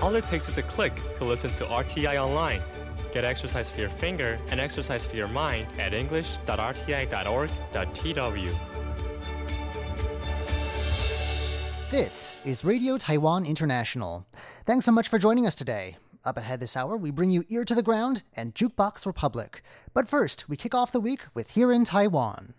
All it takes is a click to listen to RTI online. Get exercise for your finger and exercise for your mind at english.rti.org.tw. This is Radio Taiwan International. Thanks so much for joining us today. Up ahead this hour, we bring you Ear to the Ground and Jukebox Republic. But first, we kick off the week with Here in Taiwan.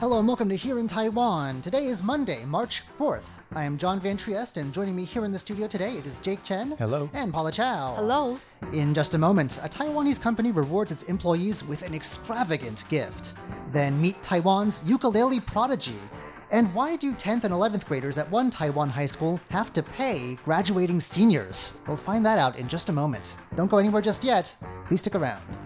Hello and welcome to Here in Taiwan. Today is Monday, March 4th. I am John Van Trieste, and joining me here in the studio today it is Jake Chen. Hello. And Paula Chow. Hello. In just a moment, a Taiwanese company rewards its employees with an extravagant gift. Then meet Taiwan's ukulele prodigy. And why do 10th and 11th graders at one Taiwan high school have to pay graduating seniors? We'll find that out in just a moment. Don't go anywhere just yet. Please stick around.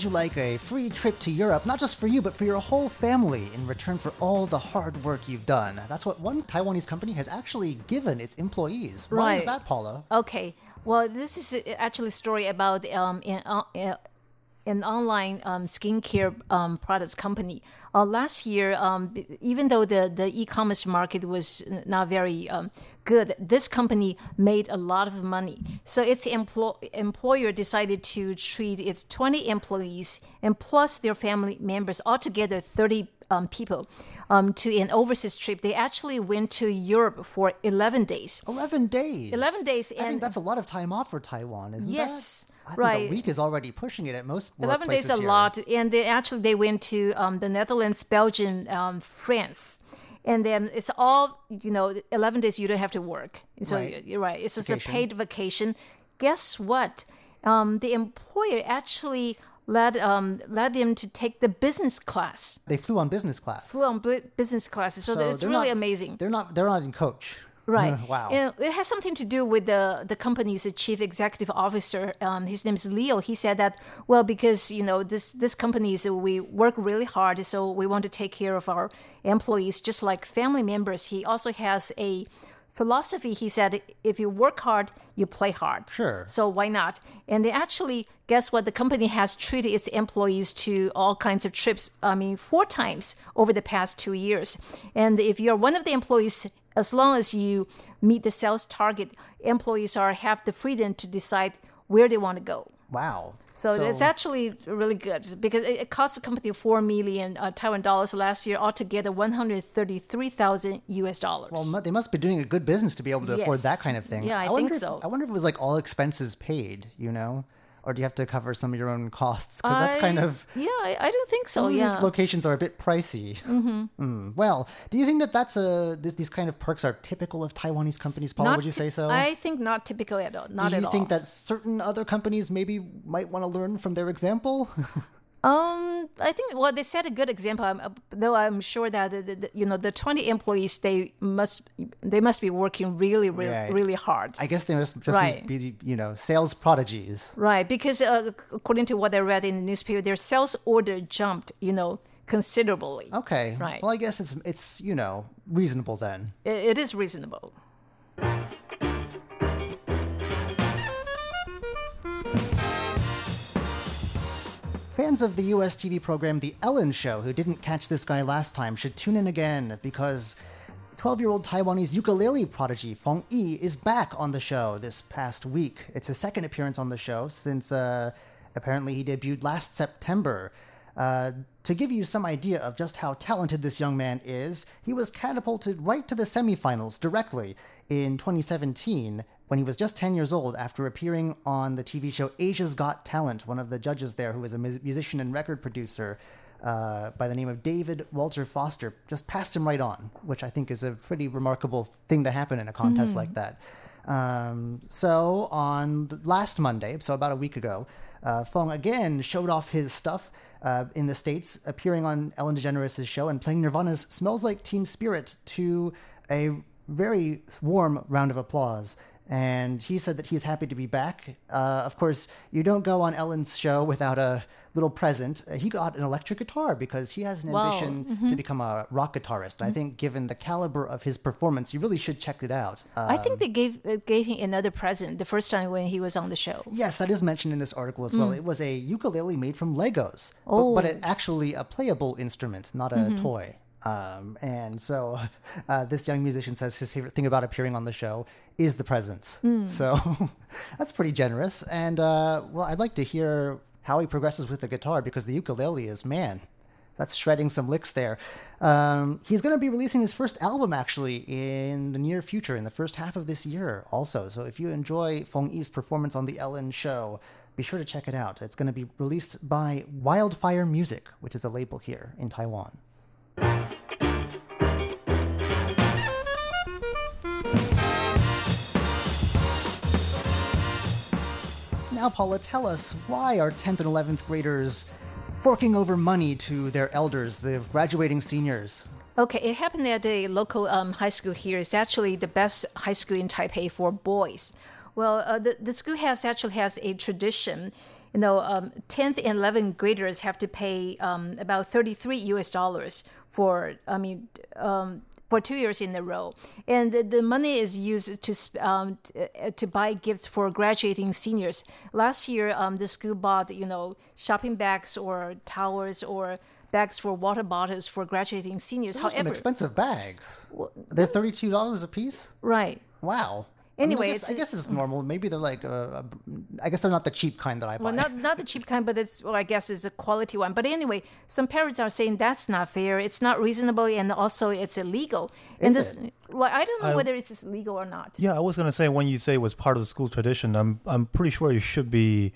Would you like a free trip to Europe, not just for you, but for your whole family in return for all the hard work you've done? That's what one Taiwanese company has actually given its employees. Why is that, Paula? Okay. Well, this is actually a story about um, an, uh, an online um, skincare um, products company. Uh, last year, um, even though the, the e-commerce market was not very um, good, this company made a lot of money. So its emplo- employer decided to treat its 20 employees and plus their family members, altogether 30 um, people, um, to an overseas trip. They actually went to Europe for 11 days. 11 days. 11 days, I think that's a lot of time off for Taiwan, isn't it? Yes? I right. think a week is already pushing it at most 11 days workplaces a lot and they actually they went to um, the netherlands belgium um, france and then it's all you know 11 days you don't have to work so Right. you're right it's just Vacation. a paid vacation guess what um, the employer actually led um, led them to take the business class They flew on business class. flew on bu- business class so, it's really not- amazing They're not. They're not in coach. Right. wow. And it has something to do with the the company's chief executive officer. Um, his name is Leo. He said that well because you know this this company is we work really hard, so we want to take care of our employees just like family members. He also has a philosophy. He said if you work hard, you play hard. Sure. So why not? And they actually guess what the company has treated its employees to all kinds of trips. I mean, four times over the past two years. And if you're one of the employees, as long as you meet the sales target, employees are have the freedom to decide where they want to go. wow. So, it's actually really good because it, it cost the company four million uh, Taiwan dollars last year, altogether one hundred thirty-three thousand U.S. dollars. Well, they must be doing a good business to be able to afford that kind of thing. Yeah, I wonder think if- so. I wonder if it was like all expenses paid, you know, or do you have to cover some of your own costs? Because that's kind of yeah, I, I don't think so. yeah, these locations are a bit pricey. Mm-hmm. Well, do you think that that's a this, these kind of perks are typical of Taiwanese companies, Paula? Not would you say so? I think not typical at all. Not do you at think all. that certain other companies maybe might want to learn from their example? Um, I think well, they set a good example. uh, Though I'm sure that the, the, you know the 20 employees they must they must be working really really Right. really hard. I guess they must just Right. be you know sales prodigies. Right, because uh, according to what I read in the newspaper, their sales order jumped, you know, considerably. Okay. Right. Well, I guess it's it's you know reasonable then. I- it is reasonable. Fans of the US TV program The Ellen Show who didn't catch this guy last time should tune in again because 12 year old Taiwanese ukulele prodigy Feng Yi is back on the show this past week. It's his second appearance on the show since uh, apparently he debuted last September. Uh, to give you some idea of just how talented this young man is, he was catapulted right to the semifinals directly in 2017 when he was just 10 years old after appearing on the TV show Asia's Got Talent. One of the judges there, who was a musician and record producer uh, by the name of David Walter Foster, just passed him right on, which I think is a pretty remarkable thing to happen in a contest like that. Um, so on last Monday, so about a week ago, uh, Fong again showed off his stuff uh, in the States, appearing on Ellen DeGeneres' show and playing Nirvana's Smells Like Teen Spirit to a very warm round of applause. And he said that he's happy to be back. Uh, of course, you don't go on Ellen's show without a little present. Uh, he got an electric guitar because he has an Wow. ambition to become a rock guitarist. And I think, given the caliber of his performance, you really should check it out. Uh, I think they gave uh, gave him another present the first time when he was on the show. Yes, that is mentioned in this article as well. It was a ukulele made from Legos, but, but it actually a playable instrument, not a toy. Um, and so, uh, this young musician says his favorite thing about appearing on the show is the presence. So, that's pretty generous. And uh, well, I'd like to hear how he progresses with the guitar because the ukulele is man. That's shredding some licks there. Um, he's going to be releasing his first album actually in the near future, in the first half of this year, also. So if you enjoy Feng Yi's performance on The Ellen Show, be sure to check it out. It's going to be released by Wildfire Music, which is a label here in Taiwan. Now, Paula, tell us why are 10th and 11th graders forking over money to their elders, the graduating seniors? Okay, it happened at a local um, high school here. It's actually the best high school in Taipei for boys. Well, uh, the, the school has actually has a tradition. You know, um, 10th and 11th graders have to pay um, about 33 US dollars for, I mean, um, for two years in a row, and the, the money is used to um, t- uh, to buy gifts for graduating seniors. Last year, um, the school bought you know shopping bags or towels or bags for water bottles for graduating seniors. Those are some expensive bags. They're thirty-two dollars a piece. right. Wow. I mean, Anyway, I, guess, it's- I guess it's normal. Maybe they're like, uh, uh, I guess they're not the cheap kind that I buy. Well, not not the cheap kind, but it's well, I guess it's a quality one. But anyway, some parents are saying that's not fair. It's not reasonable, and also it's illegal. and Is this, well, I don't know I- whether it's legal or not. Yeah, I was gonna say when you say it was part of the school tradition, I'm I'm pretty sure it should be,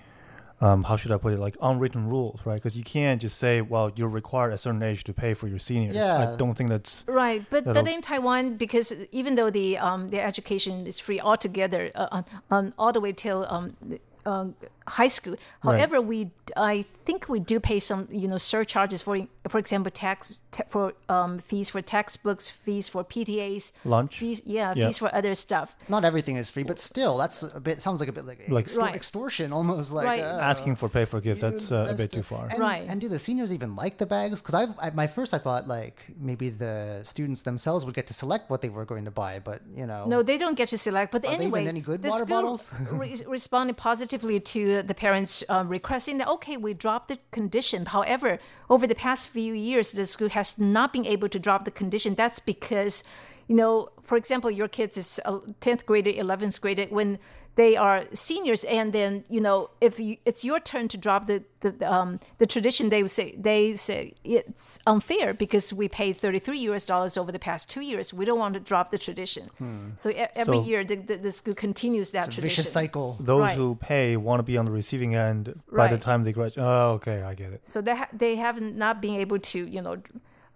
um, how should I put it, like unwritten rules, right? Because you can't just say, well, you're required at a certain age to pay for your seniors. Yeah. I don't think that's Right, but but in Taiwan, because even though the um the education is free altogether, uh, on, on all the way till um, the, um high school. However, we I think we do pay some you know surcharges for for example tax te- for um fees for textbooks, fees for PTAs, Lunch? fees yeah, Yeah. fees for other stuff. Not everything is free, but still, that's a bit. Sounds like a bit like, Like- extor- Right. extortion, almost like Right. uh, asking for pay for gifts. That's uh, a bit too far. And, Right. And do the seniors even like the bags? Because I, I, my first I thought like maybe the students themselves would get to select what they were going to buy, but you know, No, they don't get to select. But Are they even anyway, any good water school bottles? re- responded positively to the parents' um, requesting that okay, we drop the condition. However, over the past few years, the school has not been able to drop the condition. That's because, you know, for example, your kids is uh, tenth grader, eleventh grader when they are seniors, and then you know if you, it's your turn to drop the the um, the tradition, they would say they say it's unfair because we paid thirty three US dollars over the past two years. We don't want to drop the tradition. So e- every So- year the, the, the school continues that it's a tradition. vicious cycle. Those Right. who pay want to be on the receiving end by the time they graduate. Oh, okay, I get it. So they ha- they have not been able to you know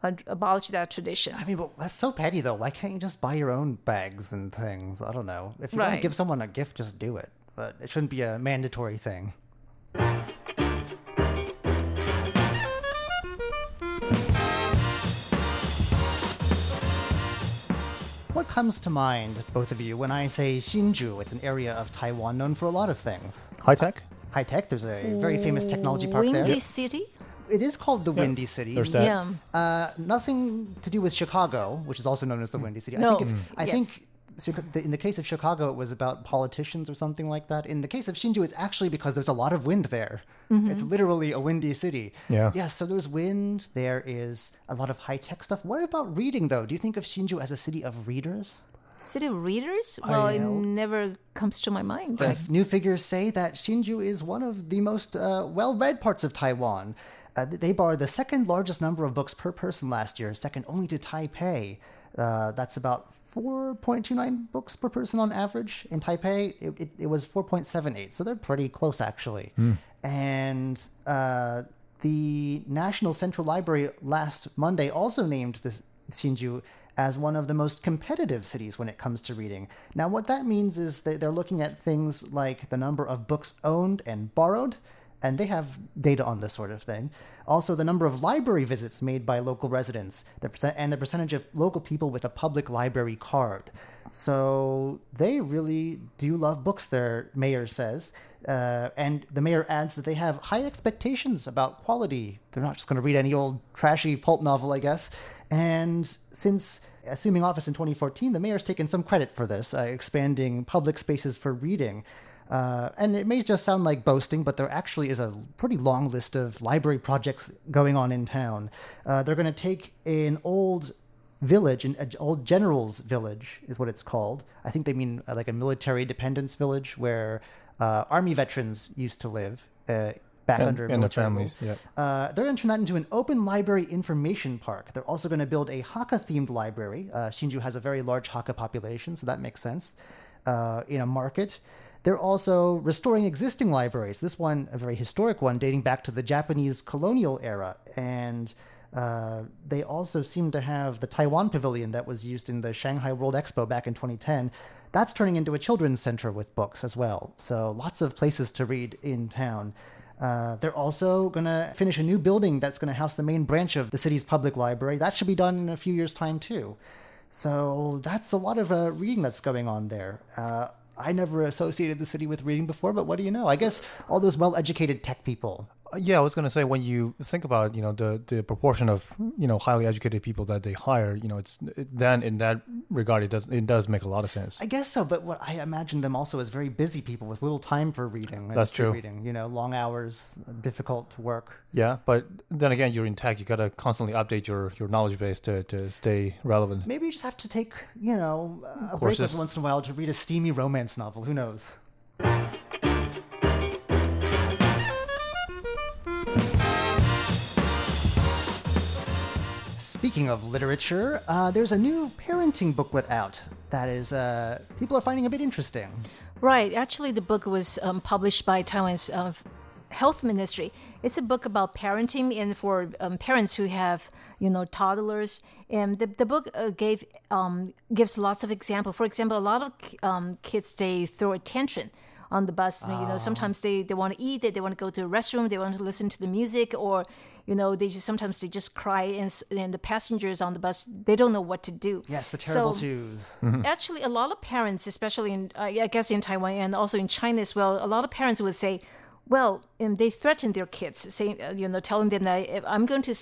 abolish that tradition. I mean, but that's so petty though. Why can't you just buy your own bags and things? I don't know. If you want to Right. give someone a gift, just do it. But it shouldn't be a mandatory thing. What comes to mind, both of you, when I say Hsinchu? It's an area of Taiwan known for a lot of things. High tech. High tech. There's a very famous technology park Windy there. City. It is called the Windy City. There's that. Yeah. Uh, nothing to do with Chicago, which is also known as the Windy City. I No. think it's. I Yes. think in the case of Chicago, it was about politicians or something like that. In the case of Hsinchu, it's actually because there's a lot of wind there. It's literally a windy city. Yeah. Yeah. So there's wind. There is a lot of high tech stuff. What about reading, though? Do you think of Hsinchu as a city of readers? City of Readers? Well, it never comes to my mind. The new figures say that Hsinchu is one of the most uh, well-read parts of Taiwan. Uh, they borrowed the second largest number of books per person last year, second only to Taipei. Uh, that's about 4.29 books per person on average. In Taipei, it, it, it was 4.78, so they're pretty close actually. And uh, the National Central Library last Monday also named this Hsinchu as one of the most competitive cities when it comes to reading. Now, what that means is that they're looking at things like the number of books owned and borrowed, and they have data on this sort of thing. Also, the number of library visits made by local residents, the percent, and the percentage of local people with a public library card. So they really do love books, their mayor says. Uh, and the mayor adds that they have high expectations about quality. They're not just going to read any old trashy pulp novel, I guess. And since assuming office in 2014, the mayor's taken some credit for this, uh, expanding public spaces for reading. Uh, and it may just sound like boasting, but there actually is a pretty long list of library projects going on in town. Uh, they're going to take an old village, an old general's village is what it's called. I think they mean uh, like a military dependence village where uh, army veterans used to live. Uh, back And- under and the military families, yeah. Uh, they're going to turn that into an open library information park. They're also going to build a Hakka themed library. Uh, Hsinchu has a very large Hakka population, so that makes sense. Uh, in a market. They're also restoring existing libraries. This one, a very historic one, dating back to the Japanese colonial era. And uh, they also seem to have the Taiwan Pavilion that was used in the Shanghai World Expo back in 2010. That's turning into a children's center with books as well. So lots of places to read in town. Uh, they're also going to finish a new building that's going to house the main branch of the city's public library. That should be done in a few years' time, too. So that's a lot of uh, reading that's going on there. Uh, I never associated the city with reading before, but what do you know? I guess all those well educated tech people. Yeah, I was gonna say when you think about you know the the proportion of you know highly educated people that they hire, you know, it's it, then in that regard it does it does make a lot of sense. I guess so, but what I imagine them also as very busy people with little time for reading. That's true. Reading, you know, long hours, difficult to work. Yeah, but then again, you're in tech. You gotta constantly update your your knowledge base to to stay relevant. Maybe you just have to take, you know, a break Courses. every once in a while to read a steamy romance novel. Who knows? Speaking of literature, uh, there's a new parenting booklet out that is uh, people are finding a bit interesting. Right. Actually, the book was um, published by Taiwan's uh, health ministry. It's a book about parenting and for um, parents who have, you know, toddlers. And the, the book uh, gave um, gives lots of example. For example, a lot of um, kids they throw a tantrum on the bus. You know, sometimes they, they want to eat, they, they want to go to the restroom, they want to listen to the music, or you know, they just sometimes they just cry, and, and the passengers on the bus they don't know what to do. Yes, the terrible So- twos. Actually, a lot of parents, especially in, uh, I guess in Taiwan and also in China as well, a lot of parents would say, well, um, they threaten their kids, saying, uh, you know, telling them that I'm going to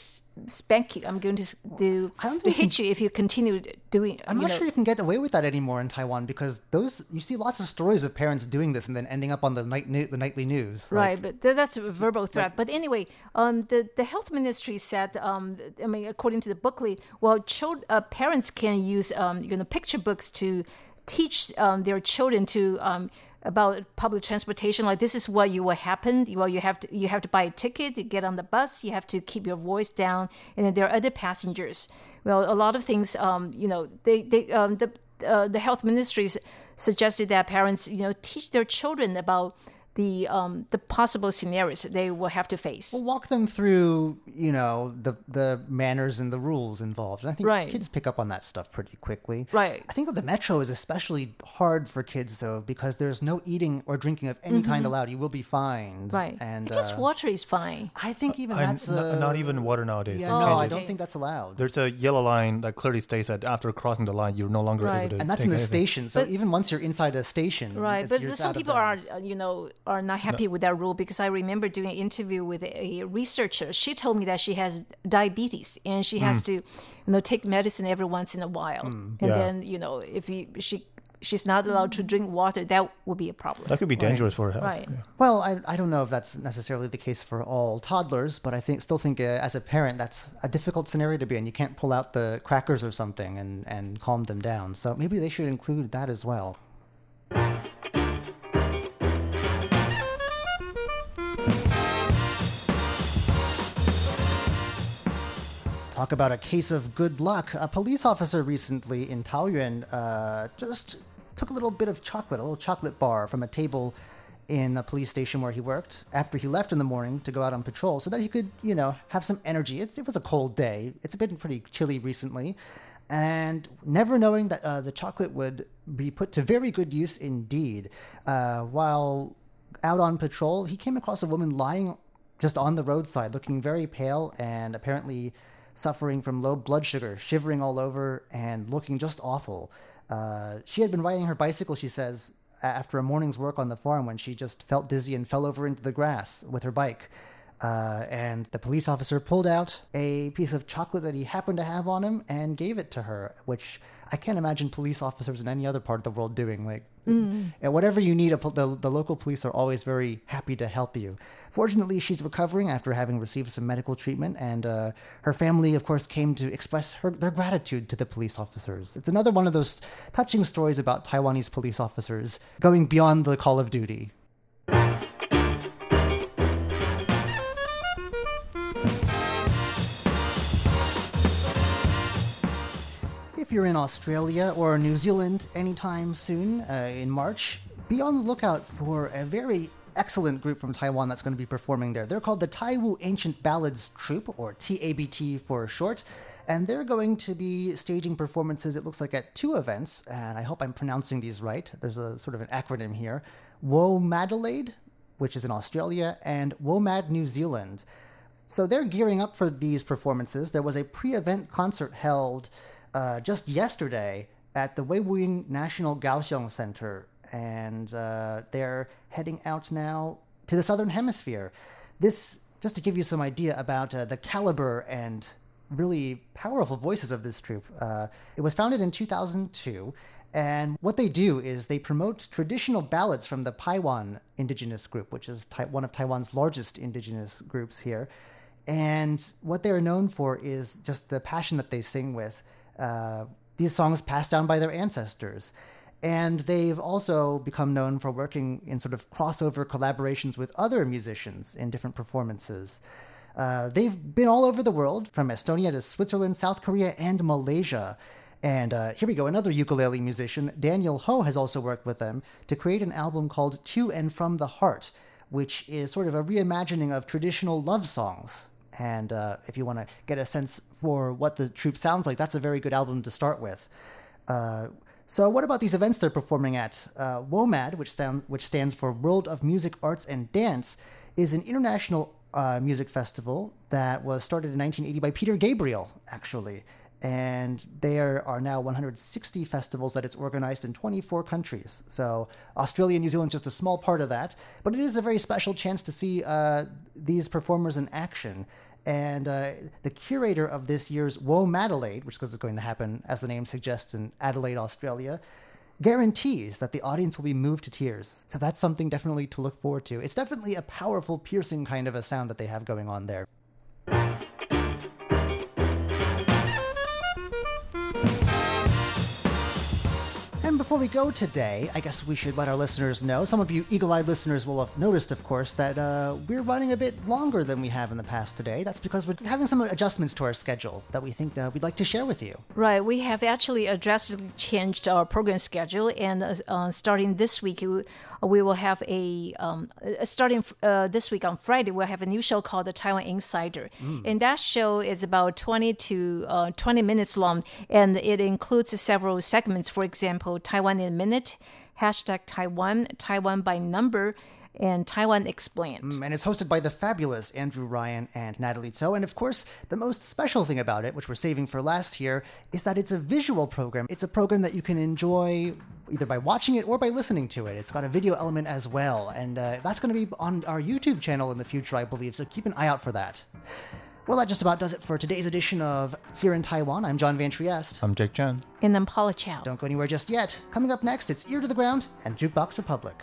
spank you, I'm going to do I don't think you hit you if you continue doing. I'm not know, sure you can get away with that anymore in Taiwan because those you see lots of stories of parents doing this and then ending up on the night new, the nightly news. Like, Right, but th- that's a verbal threat. but anyway, um, the the health ministry said, um, I mean, according to the booklet, well, child, uh, parents can use um, you know picture books to teach um, their children to um, about public transportation. Like this is what you will happen. Well, you have to you have to buy a ticket to get on the bus. You have to keep your voice down, and then there are other passengers. Well, a lot of things, um, you know, they they um, the uh, the health ministries suggested that parents, you know, teach their children about the um, the possible scenarios they will have to face. Well, walk them through, you know, the the manners and the rules involved. And I think Right. kids pick up on that stuff pretty quickly. Right. I think the metro is especially hard for kids though because there's no eating or drinking of any kind allowed. You will be fined. Mm-hmm. Right. And I guess uh, water is fine. I think even I'm that's not, uh, not even water nowadays. Yeah, no, I don't Okay. think that's allowed. There's a yellow line that clearly states that after crossing the line, you're no longer Right. able to. and that's take in the anything. station. So But- even once you're inside a station, Right, it's- but you're- some out of people are, uh, you know, are not happy with that rule because I remember doing an interview with a researcher. She told me that she has diabetes and she has to, you know, take medicine every once in a while. and Yeah. then, you know, if you, she she's not allowed to drink water, that would be a problem. That could be dangerous for her health. Right. yeah. Well, I, I don't know if that's necessarily the case for all toddlers, but I think still think uh, as a parent that's a difficult scenario to be in. You can't pull out the crackers or something and, and calm them down. So maybe they should include that as well. Talk about a case of good luck. A police officer recently in Taoyuan uh, just took a little bit of chocolate, a little chocolate bar from a table in the police station where he worked after he left in the morning to go out on patrol so that he could, you know, have some energy. It, it was a cold day. It's been pretty chilly recently. and never knowing that uh, the chocolate would be put to very good use indeed. Uh, while out on patrol, he came across a woman lying just on the roadside, looking very pale and apparently suffering from low blood sugar, shivering all over and looking just awful. Uh, she had been riding her bicycle, she says, after a morning's work on the farm when she just felt dizzy and fell over into the grass with her bike. Uh, and the police officer pulled out a piece of chocolate that he happened to have on him and gave it to her, which I can't imagine police officers in any other part of the world doing. Like, mm. whatever you need, the, the local police are always very happy to help you. Fortunately, she's recovering after having received some medical treatment, and uh, her family, of course, came to express her, their gratitude to the police officers. It's another one of those touching stories about Taiwanese police officers going beyond the call of duty. You're in Australia or New Zealand anytime soon uh, in March, be on the lookout for a very excellent group from Taiwan that's going to be performing there. They're called the Taiwu Ancient Ballads Troupe, or TABT for short. And they're going to be staging performances, it looks like, at two events. And I hope I'm pronouncing these right. There's a sort of an acronym here WOMADelaide, which is in Australia, and WOMAD New Zealand. So they're gearing up for these performances. There was a pre event concert held uh, just yesterday at the Weiwuying National Kaohsiung Center, and uh, they're heading out now to the Southern Hemisphere. This, just to give you some idea about uh, the caliber and really powerful voices of this troupe. Uh, it was founded in 2002, and what they do is they promote traditional ballads from the Paiwan indigenous group, which is one of Taiwan's largest indigenous groups here. And what they're known for is just the passion that they sing with uh, these songs passed down by their ancestors. And they've also become known for working in sort of crossover collaborations with other musicians in different performances. Uh, they've been all over the world, from Estonia to Switzerland, South Korea, and Malaysia. And uh, here we go, another ukulele musician, Daniel Ho, has also worked with them to create an album called To and From the Heart, which is sort of a reimagining of traditional love songs and uh, if you want to get a sense for what the troupe sounds like, that's a very good album to start with. Uh, so, what about these events they're performing at? Uh, WOMAD, which, stand, which stands for World of Music, Arts, and Dance, is an international uh, music festival that was started in 1980 by Peter Gabriel, actually. And there are now 160 festivals that it's organized in 24 countries. So Australia and New Zealand just a small part of that, but it is a very special chance to see uh, these performers in action. And uh, the curator of this year's WOMADelaide, which is going to happen, as the name suggests, in Adelaide, Australia, guarantees that the audience will be moved to tears. So that's something definitely to look forward to. It's definitely a powerful, piercing kind of a sound that they have going on there. Before we go today, I guess we should let our listeners know. Some of you eagle eyed listeners will have noticed, of course, that uh, we're running a bit longer than we have in the past today. That's because we're having some adjustments to our schedule that we think that we'd like to share with you. Right. We have actually drastically changed our program schedule, and uh, uh starting this week, we will have a, um, uh, starting uh, this week on Friday, we'll have a new show called The Taiwan Insider. Mm. And that show is about 20 to uh, 20 minutes long, and it includes several segments. For example, Taiwan in a Minute, hashtag Taiwan, Taiwan by Number, and Taiwan Explained. Mm, and it's hosted by the fabulous Andrew Ryan and Natalie Tso. And of course, the most special thing about it, which we're saving for last year, is that it's a visual program. It's a program that you can enjoy either by watching it or by listening to it. It's got a video element as well. And uh, that's going to be on our YouTube channel in the future, I believe. So keep an eye out for that. Well, that just about does it for today's edition of Here in Taiwan. I'm John Van Trieste. I'm Jake Chen. And I'm Paula Chow. Don't go anywhere just yet. Coming up next, it's Ear to the Ground and Jukebox Republic.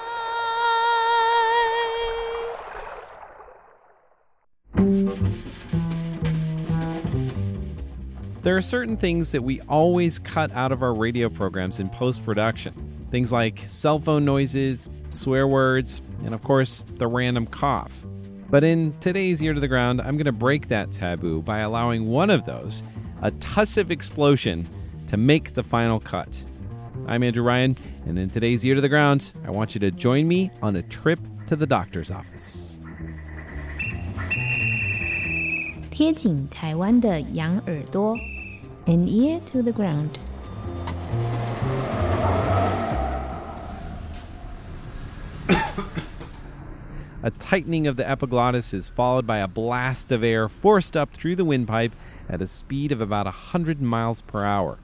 There are certain things that we always cut out of our radio programs in post production. Things like cell phone noises, swear words, and of course, the random cough. But in today's Ear to the Ground, I'm going to break that taboo by allowing one of those, a tussive explosion, to make the final cut. I'm Andrew Ryan, and in today's Ear to the Ground, I want you to join me on a trip to the doctor's office. 贴紧台湾的羊耳朵 ，an ear to the ground。A tightening of the epiglottis is followed by a blast of air forced up through the windpipe at a speed of about 100 miles per hour.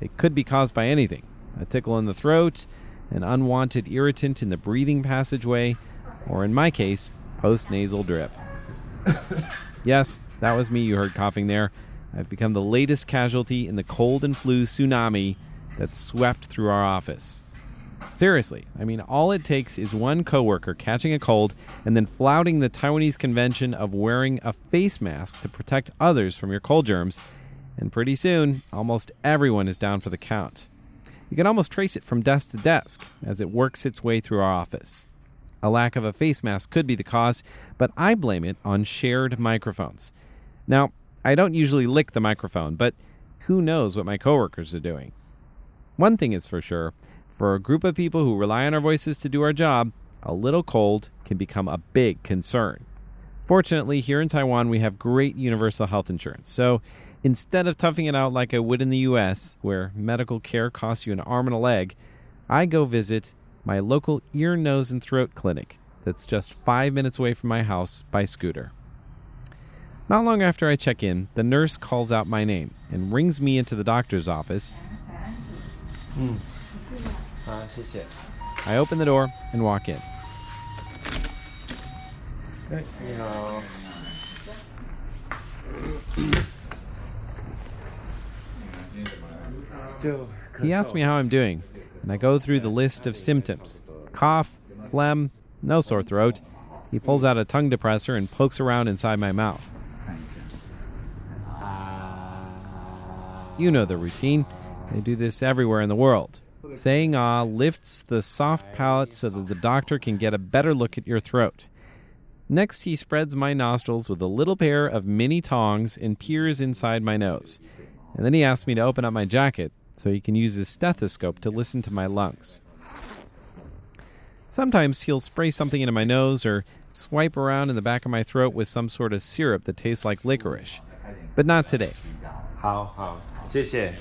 It could be caused by anything a tickle in the throat, an unwanted irritant in the breathing passageway, or in my case, postnasal drip. yes, that was me you heard coughing there. I've become the latest casualty in the cold and flu tsunami that swept through our office. Seriously, I mean, all it takes is one coworker catching a cold and then flouting the Taiwanese convention of wearing a face mask to protect others from your cold germs, and pretty soon, almost everyone is down for the count. You can almost trace it from desk to desk as it works its way through our office. A lack of a face mask could be the cause, but I blame it on shared microphones. Now, I don't usually lick the microphone, but who knows what my coworkers are doing? One thing is for sure for a group of people who rely on our voices to do our job, a little cold can become a big concern. Fortunately, here in Taiwan, we have great universal health insurance. So instead of toughing it out like I would in the US, where medical care costs you an arm and a leg, I go visit my local ear, nose, and throat clinic that's just five minutes away from my house by scooter. Not long after I check in, the nurse calls out my name and rings me into the doctor's office. I open the door and walk in. He asks me how I'm doing, and I go through the list of symptoms cough, phlegm, no sore throat. He pulls out a tongue depressor and pokes around inside my mouth. You know the routine. They do this everywhere in the world. Saying ah lifts the soft palate so that the doctor can get a better look at your throat. Next, he spreads my nostrils with a little pair of mini tongs and peers inside my nose. And then he asks me to open up my jacket so he can use his stethoscope to listen to my lungs. Sometimes he'll spray something into my nose or swipe around in the back of my throat with some sort of syrup that tastes like licorice. But not today. 好好，谢谢。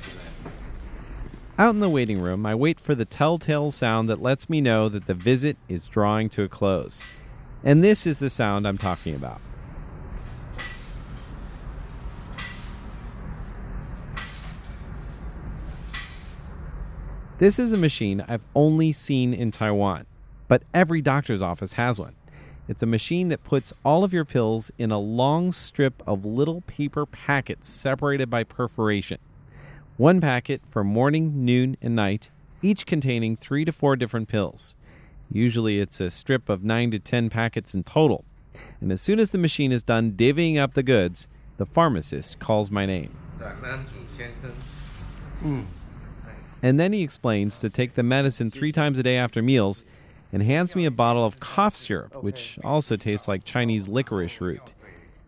Out in the waiting room, I wait for the telltale sound that lets me know that the visit is drawing to a close. And this is the sound I'm talking about. This is a machine I've only seen in Taiwan, but every doctor's office has one. It's a machine that puts all of your pills in a long strip of little paper packets separated by perforation. One packet for morning, noon, and night, each containing three to four different pills. Usually it's a strip of nine to ten packets in total. And as soon as the machine is done divvying up the goods, the pharmacist calls my name. Hmm. And then he explains to take the medicine three times a day after meals and hands me a bottle of cough syrup, which also tastes like Chinese licorice root.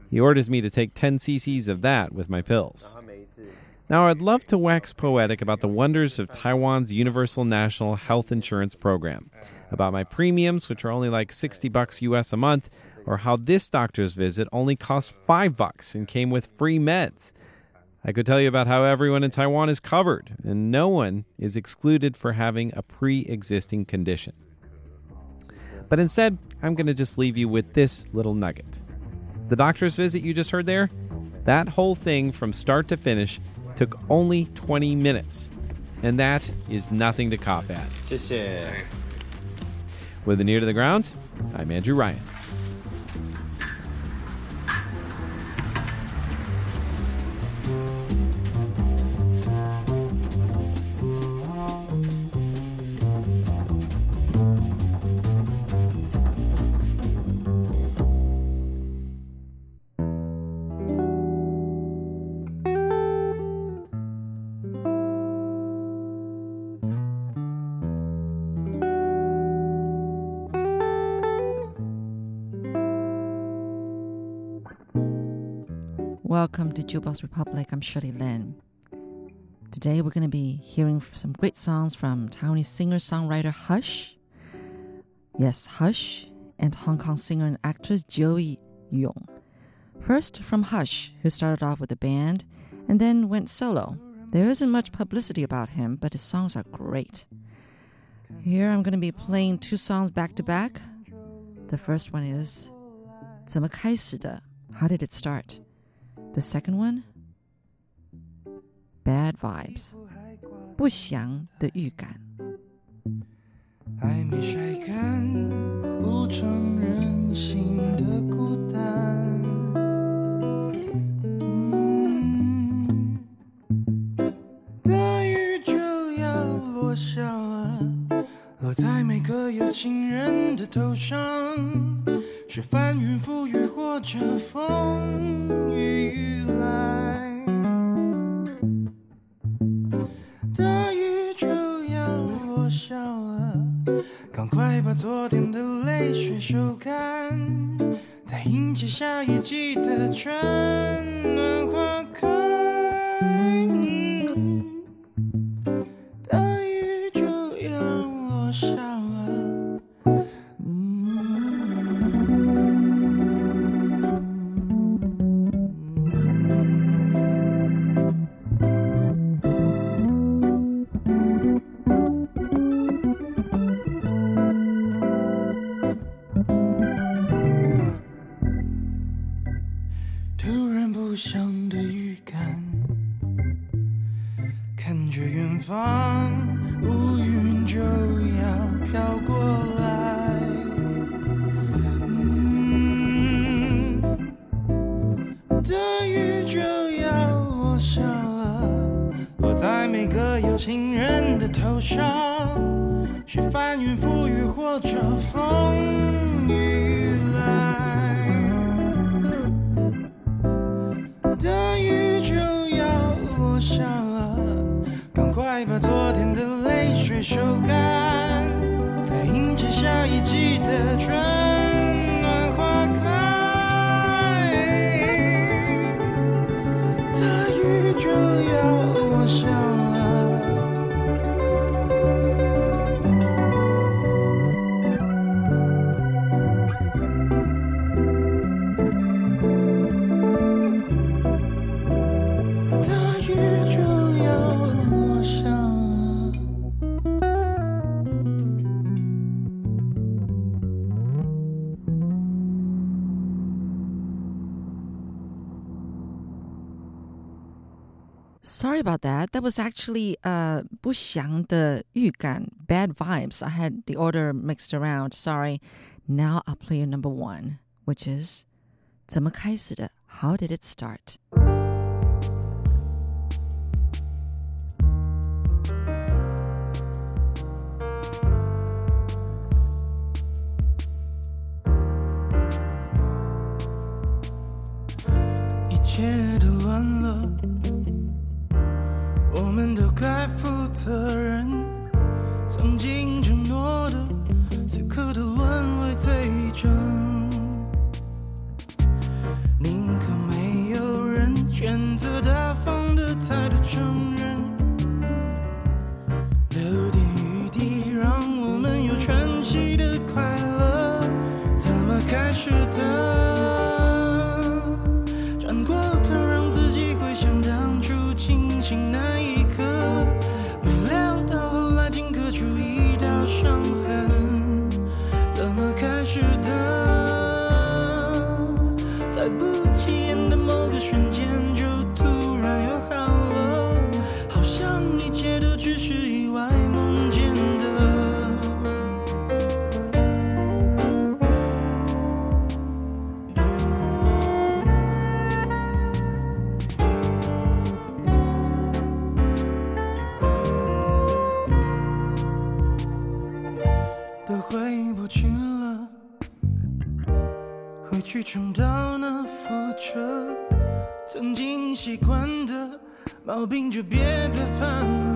He orders me to take 10 cc's of that with my pills. Now, I'd love to wax poetic about the wonders of Taiwan's Universal National Health Insurance Program, about my premiums, which are only like 60 bucks US a month, or how this doctor's visit only cost 5 bucks and came with free meds. I could tell you about how everyone in Taiwan is covered and no one is excluded for having a pre existing condition. But instead, I'm going to just leave you with this little nugget. The doctor's visit you just heard there, that whole thing from start to finish took only 20 minutes. And that is nothing to cough at. Uh, with an ear to the ground, I'm Andrew Ryan. welcome to Jukebox Republic. I'm Shirley Lin. Today we're going to be hearing some great songs from Taiwanese singer songwriter Hush. Yes, Hush, and Hong Kong singer and actress Joey Yung. First from Hush, who started off with a band and then went solo. There isn't much publicity about him, but his songs are great. Here I'm going to be playing two songs back to back. The first one is 怎么开始的? How did it start? The second one, Bad Vibes. 不祥的预感。还没晒干，不成人形的孤单。嗯，大雨就要落下了，落在每个有情人的头上， 是翻云覆雨或者风雨欲来。大雨就要落下了，赶快把昨天的泪水收干，再迎接下一季的春 Sorry about that. That was actually uh 不祥的预感 bad vibes. I had the order mixed around. Sorry. Now I'll play your number one, which is 怎么开始的? How did it start? 一 我们都该负责任。曾经承诺的，此刻都沦为罪证。宁可没有人选择大方的态度承认，毛病就别再犯了。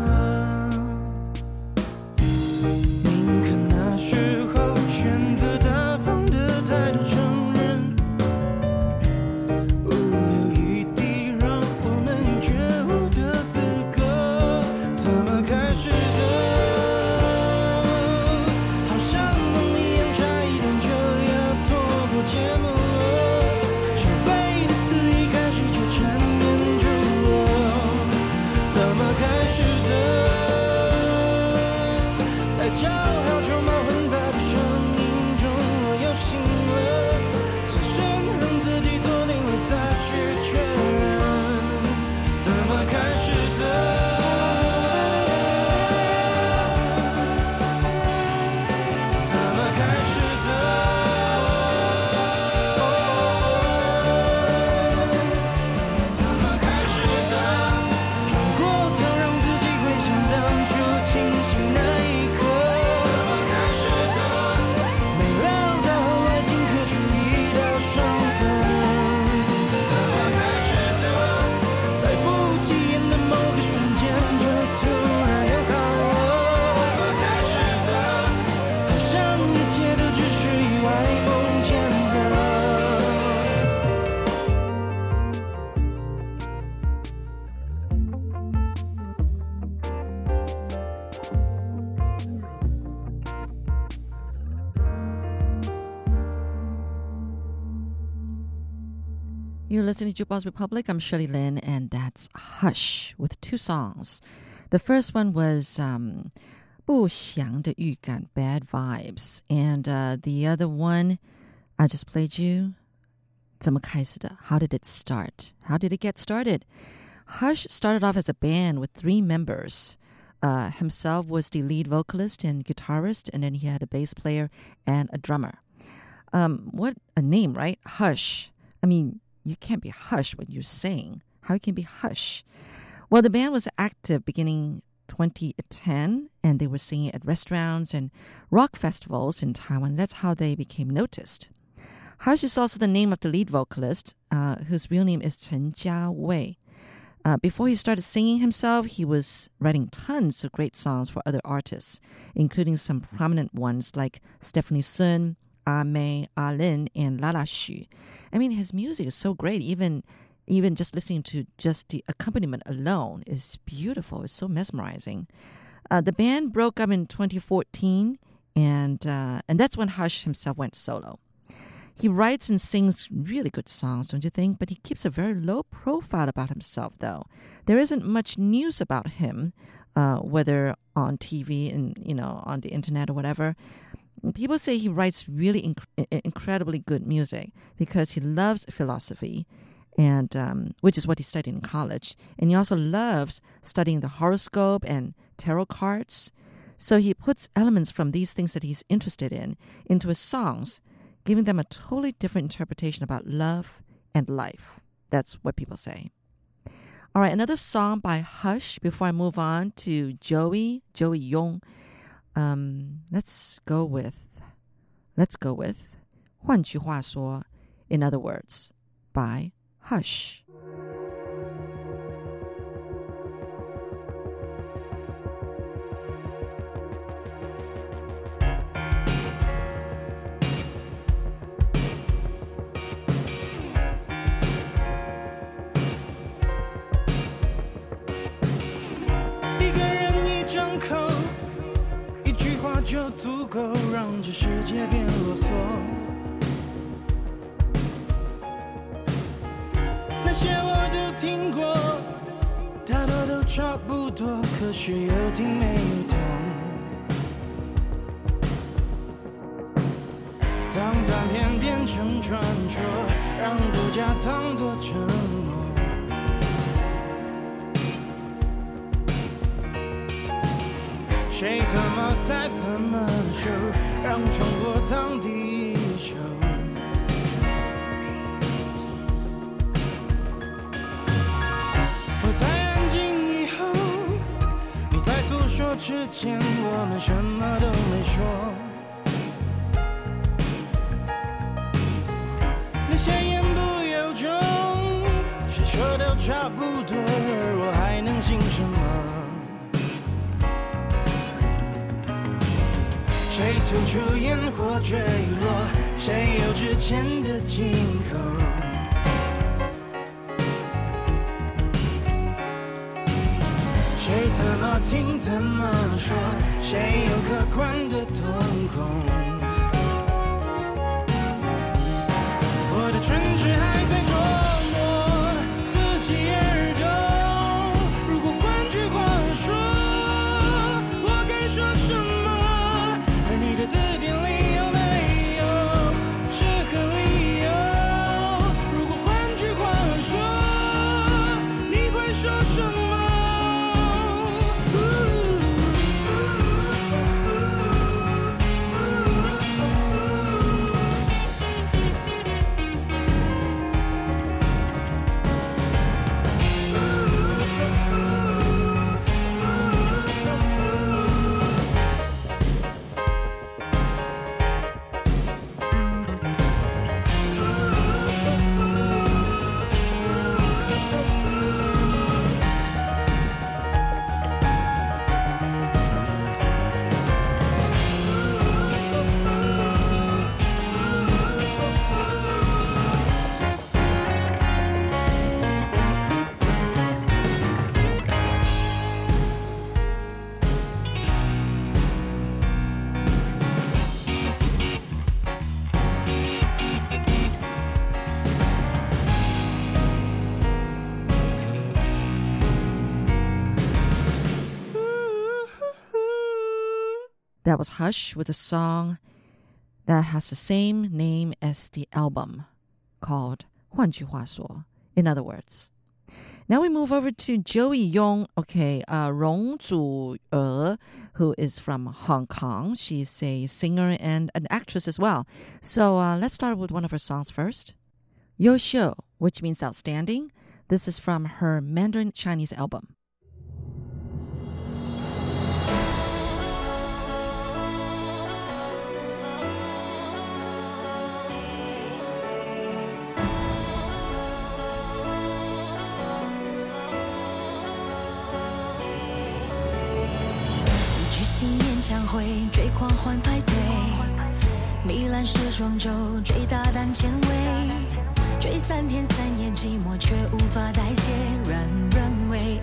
listening to Jukebox Republic. I'm Shirley Lin, and that's Hush with two songs. The first one was um, 不祥的预感, Bad Vibes. And uh, the other one, I just played you, 怎么开始的? How did it start? How did it get started? Hush started off as a band with three members. Uh, himself was the lead vocalist and guitarist, and then he had a bass player and a drummer. Um, what a name, right? Hush. I mean, you can't be hush when you sing. How can you be hush? Well, the band was active beginning 2010, and they were singing at restaurants and rock festivals in Taiwan. That's how they became noticed. Hush is also the name of the lead vocalist, uh, whose real name is Chen Jiawei. Uh, before he started singing himself, he was writing tons of great songs for other artists, including some prominent ones like Stephanie Sun, Ah Mei, Ah and Lala Hsu. I mean, his music is so great. Even even just listening to just the accompaniment alone is beautiful. It's so mesmerizing. Uh, the band broke up in 2014, and uh, and that's when Hush himself went solo. He writes and sings really good songs, don't you think? But he keeps a very low profile about himself, though. There isn't much news about him, uh, whether on TV and you know on the internet or whatever. People say he writes really inc- incredibly good music because he loves philosophy, and um, which is what he studied in college. And he also loves studying the horoscope and tarot cards. So he puts elements from these things that he's interested in into his songs giving them a totally different interpretation about love and life. That's what people say. All right, another song by Hush before I move on to Joey, Joey Yung. Um, let's go with, let's go with, 换句话说, in other words, by Hush. 足够让这世界变啰嗦。那些我都听过，大多都差不多，可是有听没有懂。当短片变成传说，让独家当作承诺。谁怎么在怎么说，让沉默当第一首。我在安静以后，你在诉说之前，我们什么都没说。谁吐出烟火坠落？谁有之前的金口？谁怎么听怎么说？谁有客观的瞳孔？我的唇齿还在 That was Hush with a song that has the same name as the album called 换句话说, in other words. Now we move over to Joey Yung, okay, uh, Rong Zhu Er, who is from Hong Kong. She's a singer and an actress as well. So uh, let's start with one of her songs first. Yo which means outstanding. This is from her Mandarin Chinese album. 星演唱会追狂欢派对，米兰时装周追大胆前卫，追三天三夜寂寞却无法代谢，软软尾。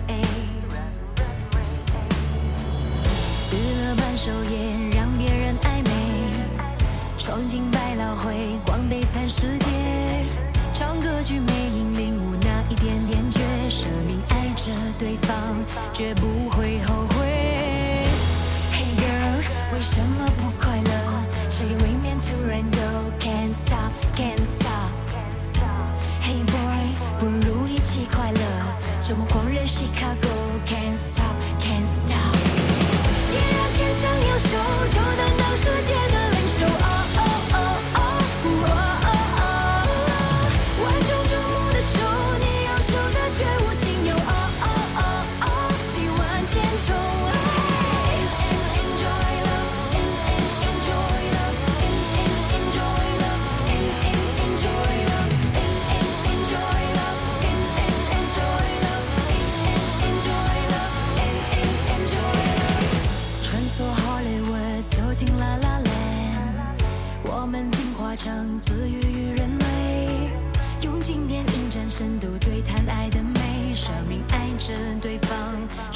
娱乐版首演让别人暧昧，闯进百老汇逛悲惨世界，唱歌剧魅影领悟那一点点绝，舍命爱着对方，绝不会后悔。为什么不快乐？谁未免突然都 can't stop can't stop。Hey boy，不如一起快乐，周末狂热 Chicago can't stop can't stop。既然天上有手，就当当世界的领袖。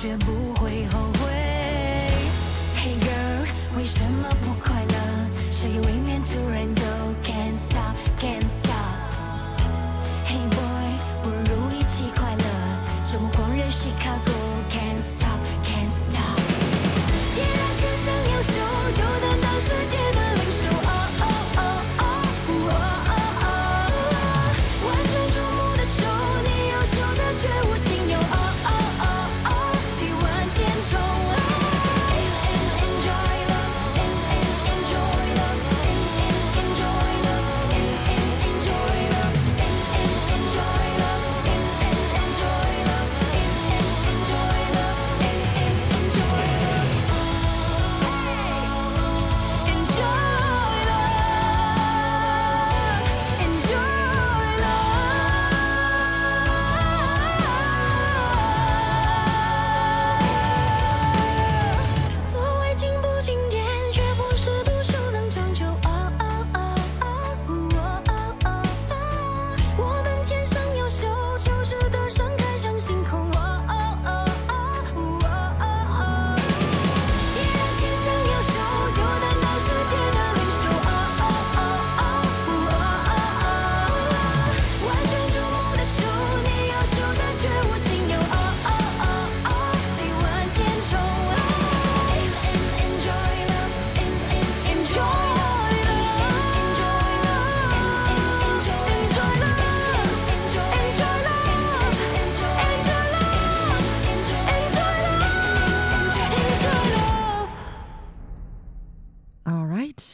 dribble.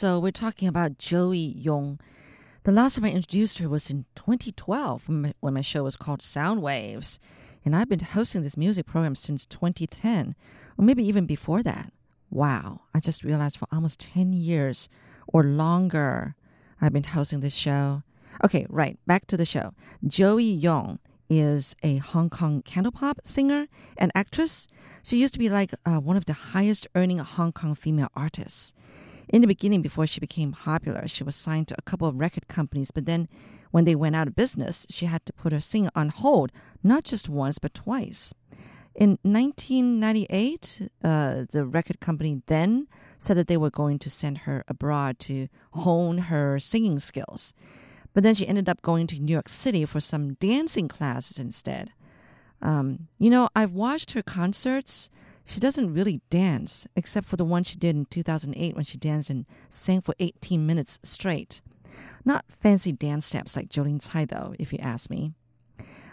So we're talking about Joey Yung. The last time I introduced her was in 2012 when my, show was called Sound Waves. And I've been hosting this music program since 2010, or maybe even before that. Wow, I just realized for almost 10 years or longer I've been hosting this show. Okay, right, back to the show. Joey Yung is a Hong Kong cantopop singer and actress. She used to be like uh, one of the highest earning Hong Kong female artists. In the beginning, before she became popular, she was signed to a couple of record companies, but then when they went out of business, she had to put her singing on hold, not just once, but twice. In 1998, uh, the record company then said that they were going to send her abroad to hone her singing skills. But then she ended up going to New York City for some dancing classes instead. Um, you know, I've watched her concerts. She doesn't really dance, except for the one she did in 2008 when she danced and sang for 18 minutes straight. Not fancy dance steps like Jolin Tsai, though, if you ask me.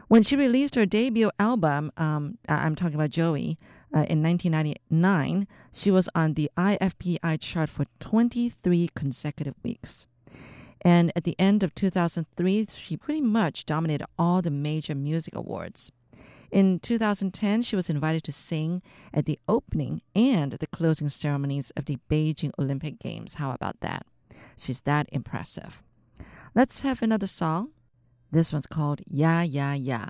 When she released her debut album, um, I'm talking about Joey, uh, in 1999, she was on the IFPI chart for 23 consecutive weeks. And at the end of 2003, she pretty much dominated all the major music awards. In 2010, she was invited to sing at the opening and the closing ceremonies of the Beijing Olympic Games. How about that? She's that impressive. Let's have another song. This one's called Ya Ya Ya.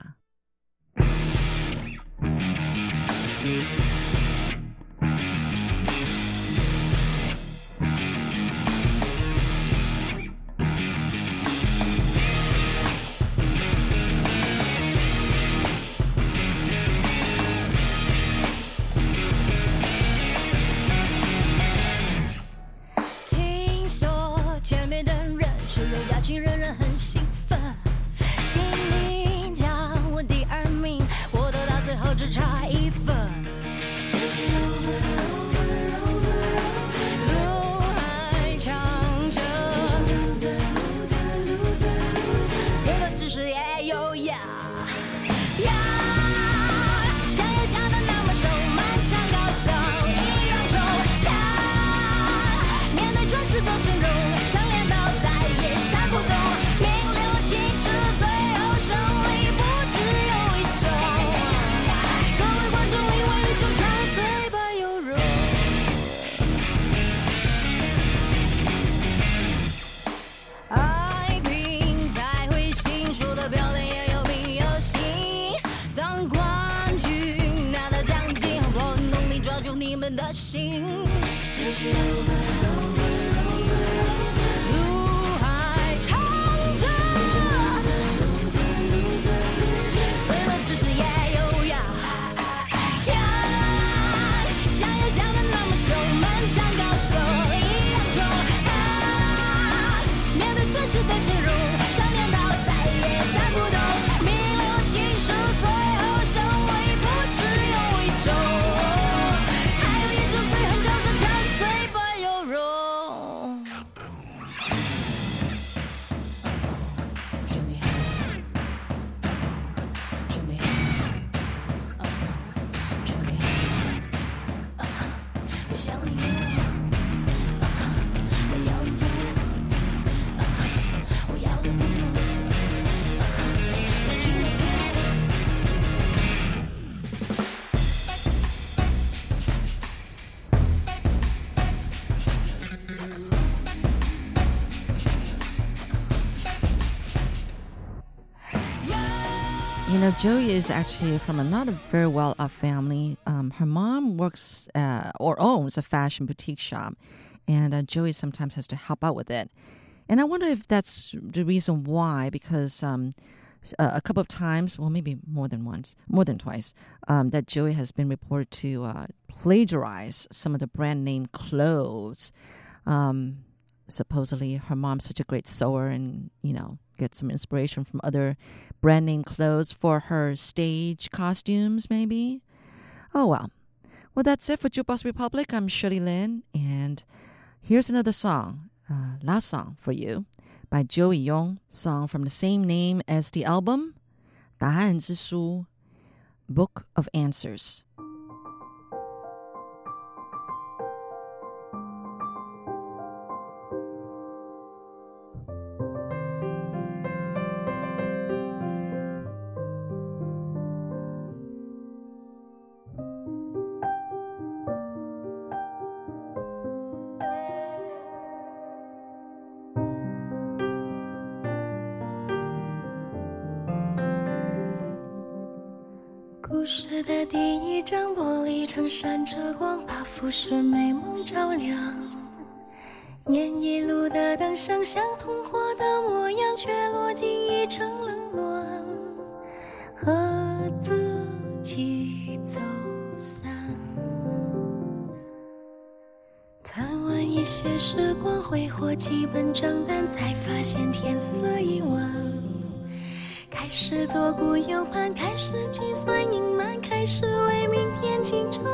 drive. try 你的心，你是。Know, Joey is actually from a not a very well off family. Um, her mom works uh, or owns a fashion boutique shop, and uh, Joey sometimes has to help out with it. And I wonder if that's the reason why, because um, a a couple of times, well, maybe more than once, more than twice, um, that Joey has been reported to uh, plagiarize some of the brand name clothes. Um, supposedly her mom's such a great sewer and you know get some inspiration from other brand name clothes for her stage costumes maybe? Oh well. Well that's it for jukebox republic. I'm shirley lin and here's another song uh, last song for you by joey yung song from the same name as the album 答案之书 book of answers. 的第一张玻璃窗闪着光，把浮世美梦照亮。沿一路的灯像像童话的模样，却落进一场冷暖，和自己走散。贪玩一些时光，挥霍几本账单，才发现天色已晚。开始左顾右盼，开始计算隐瞒，是为明天紧张。